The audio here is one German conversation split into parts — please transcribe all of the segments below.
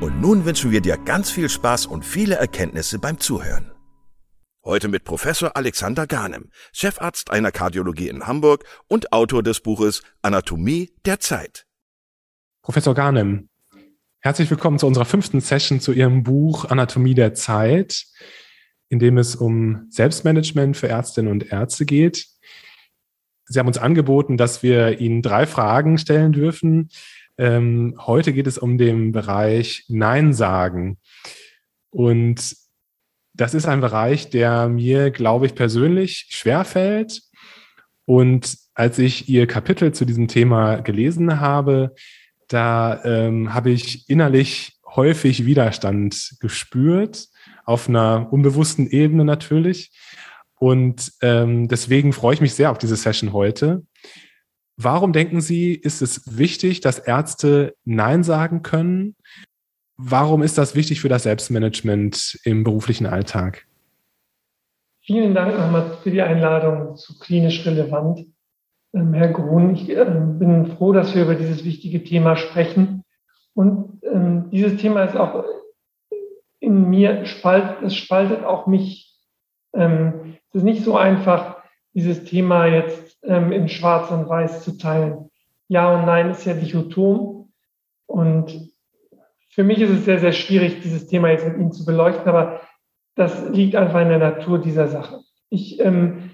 und nun wünschen wir dir ganz viel Spaß und viele Erkenntnisse beim Zuhören. Heute mit Professor Alexander Garnem, Chefarzt einer Kardiologie in Hamburg und Autor des Buches Anatomie der Zeit. Professor Garnem, herzlich willkommen zu unserer fünften Session zu Ihrem Buch Anatomie der Zeit, in dem es um Selbstmanagement für Ärztinnen und Ärzte geht. Sie haben uns angeboten, dass wir Ihnen drei Fragen stellen dürfen, ähm, heute geht es um den Bereich Nein sagen. Und das ist ein Bereich, der mir, glaube ich, persönlich schwerfällt. Und als ich Ihr Kapitel zu diesem Thema gelesen habe, da ähm, habe ich innerlich häufig Widerstand gespürt, auf einer unbewussten Ebene natürlich. Und ähm, deswegen freue ich mich sehr auf diese Session heute, Warum denken Sie, ist es wichtig, dass Ärzte Nein sagen können? Warum ist das wichtig für das Selbstmanagement im beruflichen Alltag? Vielen Dank nochmal für die Einladung zu klinisch relevant. Ähm, Herr Grun, ich ähm, bin froh, dass wir über dieses wichtige Thema sprechen. Und ähm, dieses Thema ist auch in mir, spaltet, es spaltet auch mich. es ist nicht so einfach, dieses Thema jetzt ähm, in Schwarz und Weiß zu teilen. Ja und Nein ist ja dichotom. Und für mich ist es sehr, sehr schwierig, dieses Thema jetzt mit Ihnen zu beleuchten, aber das liegt einfach in der Natur dieser Sache. Ich ähm,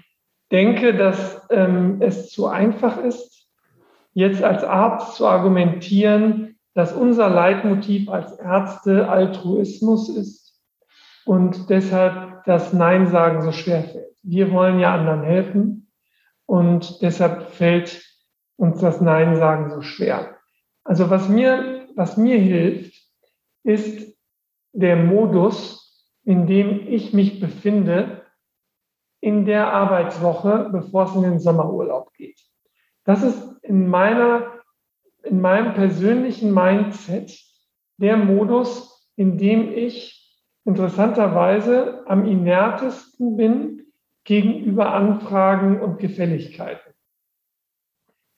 denke, dass ähm, es zu einfach ist, jetzt als Arzt zu argumentieren, dass unser Leitmotiv als Ärzte Altruismus ist und deshalb das Nein sagen so schwer fällt. Wir wollen ja anderen helfen und deshalb fällt uns das Nein sagen so schwer. Also was mir, was mir hilft, ist der Modus, in dem ich mich befinde in der Arbeitswoche, bevor es in den Sommerurlaub geht. Das ist in meiner, in meinem persönlichen Mindset der Modus, in dem ich interessanterweise am inertesten bin gegenüber Anfragen und Gefälligkeiten.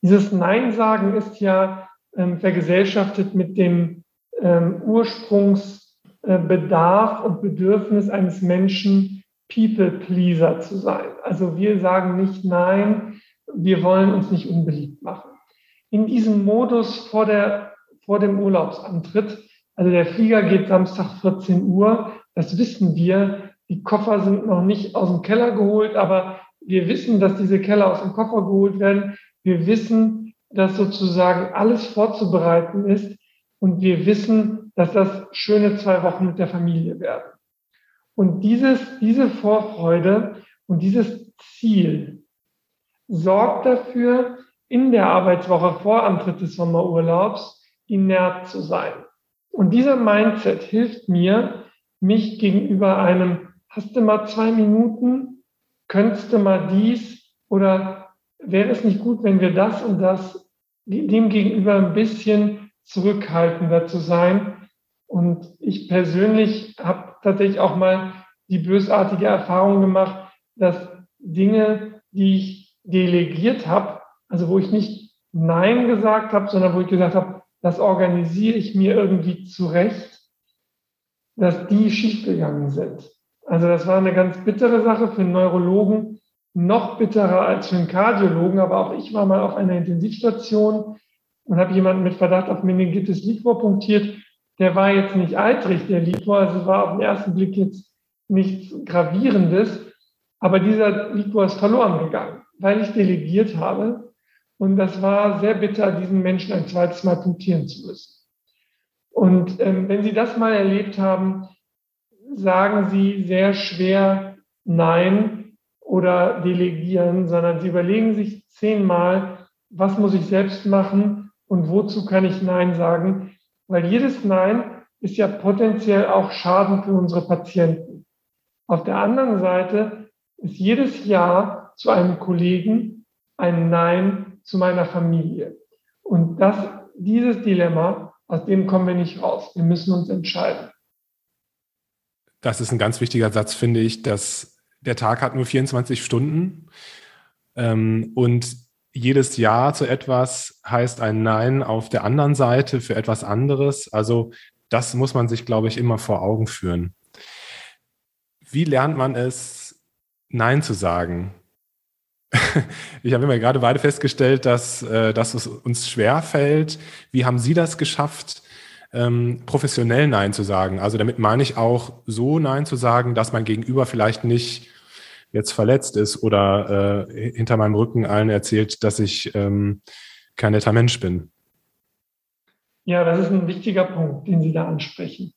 Dieses Nein sagen ist ja ähm, vergesellschaftet mit dem ähm, Ursprungsbedarf und Bedürfnis eines Menschen, People-Pleaser zu sein. Also wir sagen nicht Nein, wir wollen uns nicht unbeliebt machen. In diesem Modus vor, der, vor dem Urlaubsantritt, also der Flieger geht Samstag 14 Uhr, das wissen wir, die Koffer sind noch nicht aus dem Keller geholt, aber wir wissen, dass diese Keller aus dem Koffer geholt werden. Wir wissen, dass sozusagen alles vorzubereiten ist. Und wir wissen, dass das schöne zwei Wochen mit der Familie werden. Und dieses, diese Vorfreude und dieses Ziel sorgt dafür, in der Arbeitswoche vor Antritt des Sommerurlaubs inert zu sein. Und dieser Mindset hilft mir, mich gegenüber einem hast du mal zwei Minuten, könntest du mal dies oder wäre es nicht gut, wenn wir das und das dem gegenüber ein bisschen zurückhaltender zu sein. Und ich persönlich habe tatsächlich auch mal die bösartige Erfahrung gemacht, dass Dinge, die ich delegiert habe, also wo ich nicht Nein gesagt habe, sondern wo ich gesagt habe, das organisiere ich mir irgendwie zurecht, dass die schiefgegangen sind. Also das war eine ganz bittere Sache für einen Neurologen, noch bitterer als für einen Kardiologen, aber auch ich war mal auf einer Intensivstation und habe jemanden mit Verdacht auf Meningitis liquor punktiert. Der war jetzt nicht eitrig, der Liquor, also war auf den ersten Blick jetzt nichts Gravierendes, aber dieser Liquor ist verloren gegangen, weil ich delegiert habe. Und das war sehr bitter, diesen Menschen ein zweites Mal punktieren zu müssen. Und ähm, wenn Sie das mal erlebt haben, sagen Sie sehr schwer Nein oder delegieren, sondern Sie überlegen sich zehnmal, was muss ich selbst machen und wozu kann ich Nein sagen, weil jedes Nein ist ja potenziell auch Schaden für unsere Patienten. Auf der anderen Seite ist jedes Ja zu einem Kollegen ein Nein zu meiner Familie. Und das, dieses Dilemma, aus dem kommen wir nicht raus. Wir müssen uns entscheiden. Das ist ein ganz wichtiger Satz, finde ich, dass der Tag hat nur 24 Stunden ähm, und jedes Ja zu etwas heißt ein Nein auf der anderen Seite für etwas anderes. Also das muss man sich, glaube ich, immer vor Augen führen. Wie lernt man es, Nein zu sagen? ich habe immer gerade beide festgestellt, dass, äh, dass es uns schwer fällt. Wie haben Sie das geschafft, ähm, professionell Nein zu sagen? Also damit meine ich auch so Nein zu sagen, dass mein Gegenüber vielleicht nicht jetzt verletzt ist oder äh, hinter meinem Rücken allen erzählt, dass ich ähm, kein netter Mensch bin. Ja, das ist ein wichtiger Punkt, den Sie da ansprechen.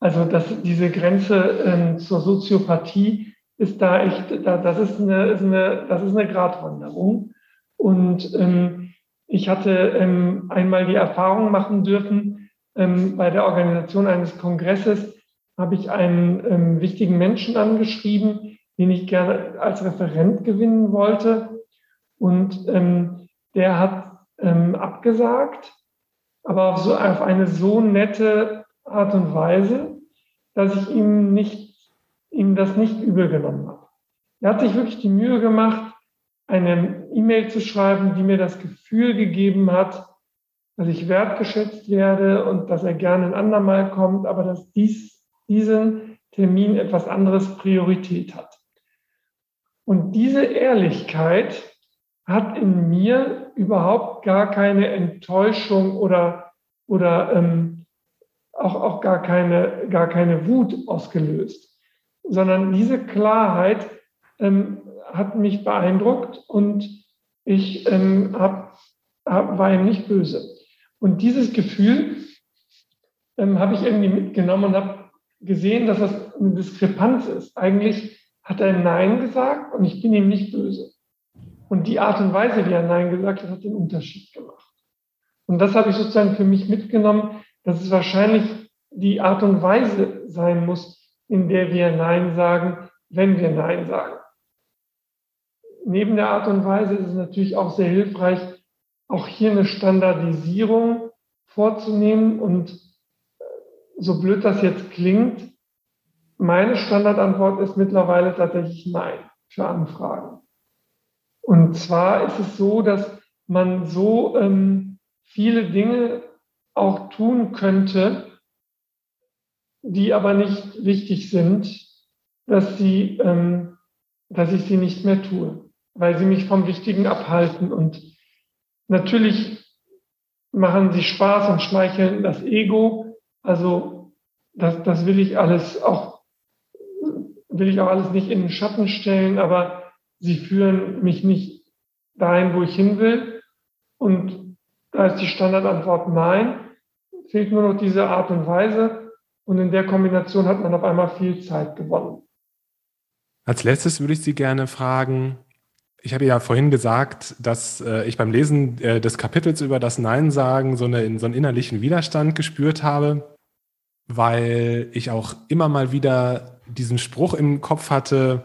Also dass diese Grenze ähm, zur Soziopathie ist da echt, da, das, ist eine, ist eine, das ist eine Gratwanderung. Und ähm, ich hatte ähm, einmal die Erfahrung machen dürfen, ähm, bei der Organisation eines Kongresses habe ich einen ähm, wichtigen Menschen angeschrieben, den ich gerne als Referent gewinnen wollte. Und ähm, der hat ähm, abgesagt, aber auf, so, auf eine so nette Art und Weise, dass ich ihm nicht, ihm das nicht übel genommen habe. Er hat sich wirklich die Mühe gemacht, eine E-Mail zu schreiben, die mir das Gefühl gegeben hat, dass ich wertgeschätzt werde und dass er gerne ein andermal kommt, aber dass dies, diesen Termin etwas anderes Priorität hat. Und diese Ehrlichkeit hat in mir überhaupt gar keine Enttäuschung oder, oder ähm, auch, auch gar, keine, gar keine Wut ausgelöst, sondern diese Klarheit ähm, hat mich beeindruckt und ich ähm, hab, hab, war ihm nicht böse. Und dieses Gefühl ähm, habe ich irgendwie mitgenommen und habe gesehen, dass das eine Diskrepanz ist. Eigentlich hat er Nein gesagt und ich bin ihm nicht böse. Und die Art und Weise, wie er Nein gesagt hat, hat den Unterschied gemacht. Und das habe ich sozusagen für mich mitgenommen, dass es wahrscheinlich die Art und Weise sein muss, in der wir Nein sagen, wenn wir Nein sagen. Neben der Art und Weise ist es natürlich auch sehr hilfreich, auch hier eine Standardisierung vorzunehmen. Und äh, so blöd das jetzt klingt, meine Standardantwort ist mittlerweile tatsächlich Nein für Anfragen. Und zwar ist es so, dass man so ähm, viele Dinge auch tun könnte, die aber nicht wichtig sind, dass sie, ähm, dass ich sie nicht mehr tue, weil sie mich vom Wichtigen abhalten. Und natürlich machen sie Spaß und schmeicheln das Ego. Also das, das will ich alles auch will ich auch alles nicht in den Schatten stellen, aber sie führen mich nicht dahin, wo ich hin will. Und da ist die Standardantwort nein. Fehlt nur noch diese Art und Weise. Und in der Kombination hat man auf einmal viel Zeit gewonnen. Als letztes würde ich Sie gerne fragen, ich habe ja vorhin gesagt, dass äh, ich beim Lesen äh, des Kapitels über das Nein sagen so, eine, so einen innerlichen Widerstand gespürt habe, weil ich auch immer mal wieder diesen Spruch im Kopf hatte,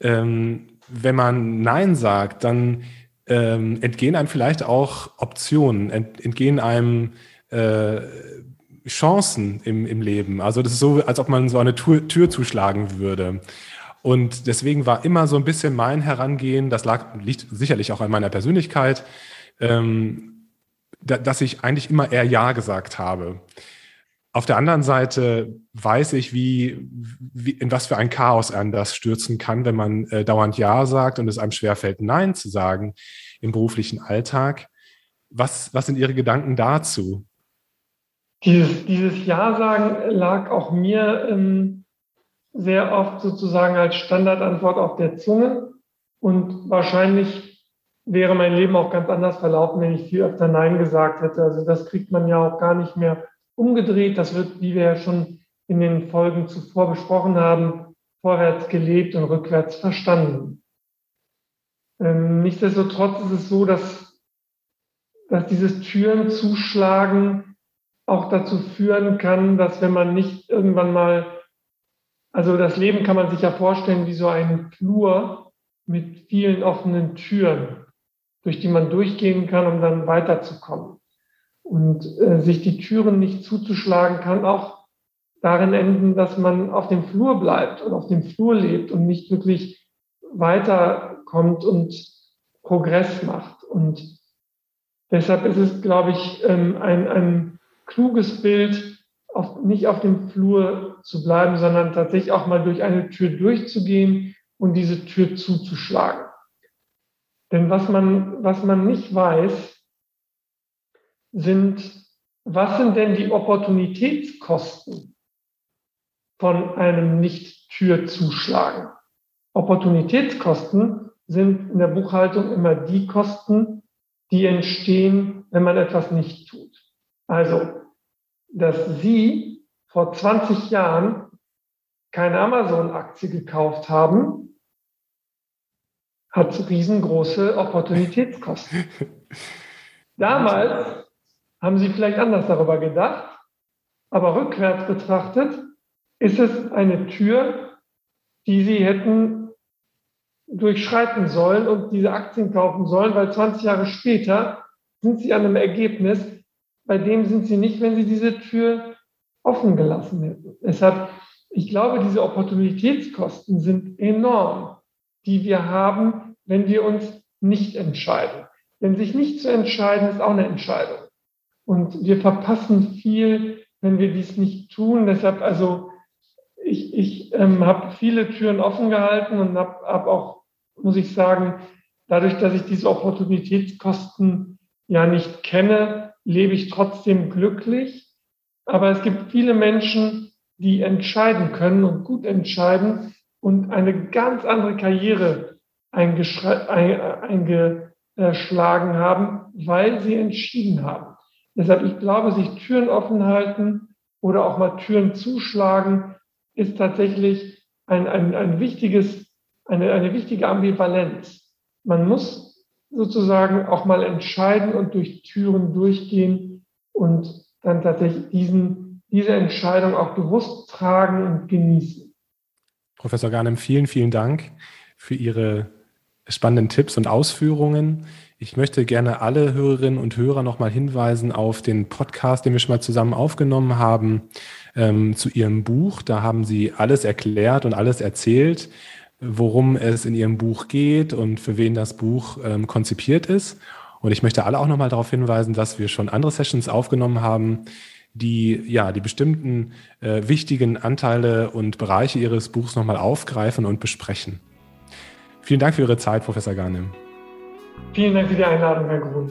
ähm, wenn man Nein sagt, dann ähm, entgehen einem vielleicht auch Optionen, ent, entgehen einem äh, Chancen im, im Leben. Also das ist so, als ob man so eine Tür, Tür zuschlagen würde. Und deswegen war immer so ein bisschen mein Herangehen, das lag, liegt sicherlich auch an meiner Persönlichkeit, ähm, da, dass ich eigentlich immer eher Ja gesagt habe. Auf der anderen Seite weiß ich, wie, wie in was für ein Chaos einen das stürzen kann, wenn man äh, dauernd Ja sagt und es einem schwerfällt, Nein zu sagen im beruflichen Alltag. Was, was sind Ihre Gedanken dazu? Dieses, dieses Ja sagen lag auch mir ähm, sehr oft sozusagen als Standardantwort auf der Zunge und wahrscheinlich wäre mein Leben auch ganz anders verlaufen, wenn ich viel öfter Nein gesagt hätte. Also das kriegt man ja auch gar nicht mehr umgedreht. Das wird, wie wir ja schon in den Folgen zuvor besprochen haben, vorwärts gelebt und rückwärts verstanden. Ähm, nichtsdestotrotz ist es so, dass, dass dieses Türen zuschlagen auch dazu führen kann, dass wenn man nicht irgendwann mal, also das Leben kann man sich ja vorstellen wie so ein Flur mit vielen offenen Türen, durch die man durchgehen kann, um dann weiterzukommen und äh, sich die Türen nicht zuzuschlagen kann, auch darin enden, dass man auf dem Flur bleibt und auf dem Flur lebt und nicht wirklich weiterkommt und Progress macht. Und deshalb ist es, glaube ich, ähm, ein, ein kluges Bild, auf, nicht auf dem Flur zu bleiben, sondern tatsächlich auch mal durch eine Tür durchzugehen und diese Tür zuzuschlagen. Denn was man, was man nicht weiß, sind, was sind denn die Opportunitätskosten von einem Nicht-Tür-Zuschlagen? Opportunitätskosten sind in der Buchhaltung immer die Kosten, die entstehen, wenn man etwas nicht tut. Also, dass Sie vor 20 Jahren keine Amazon-Aktie gekauft haben, hat riesengroße Opportunitätskosten. Damals haben Sie vielleicht anders darüber gedacht, aber rückwärts betrachtet ist es eine Tür, die Sie hätten durchschreiten sollen und diese Aktien kaufen sollen, weil 20 Jahre später sind Sie an einem Ergebnis, bei dem sind Sie nicht, wenn Sie diese Tür offen gelassen hätten. Deshalb, ich glaube, diese Opportunitätskosten sind enorm, die wir haben, wenn wir uns nicht entscheiden. Denn sich nicht zu entscheiden, ist auch eine Entscheidung. Und wir verpassen viel, wenn wir dies nicht tun. Deshalb, also ich, ich ähm, habe viele Türen offen gehalten und habe hab auch, muss ich sagen, dadurch, dass ich diese Opportunitätskosten ja nicht kenne, lebe ich trotzdem glücklich. Aber es gibt viele Menschen, die entscheiden können und gut entscheiden und eine ganz andere Karriere eingeschlagen haben, weil sie entschieden haben. Deshalb, ich glaube, sich Türen offen halten oder auch mal Türen zuschlagen, ist tatsächlich ein, ein, ein wichtiges, eine, eine wichtige Ambivalenz. Man muss sozusagen auch mal entscheiden und durch Türen durchgehen und dann tatsächlich diesen, diese Entscheidung auch bewusst tragen und genießen. Professor Garnem, vielen, vielen Dank für Ihre spannenden Tipps und Ausführungen. Ich möchte gerne alle Hörerinnen und Hörer nochmal hinweisen auf den Podcast, den wir schon mal zusammen aufgenommen haben, ähm, zu Ihrem Buch. Da haben Sie alles erklärt und alles erzählt, worum es in Ihrem Buch geht und für wen das Buch ähm, konzipiert ist. Und ich möchte alle auch nochmal darauf hinweisen, dass wir schon andere Sessions aufgenommen haben, die ja die bestimmten äh, wichtigen Anteile und Bereiche Ihres Buchs nochmal aufgreifen und besprechen. Vielen Dank für Ihre Zeit, Professor Garnim. Vielen Dank für die Einladung, Herr Grun.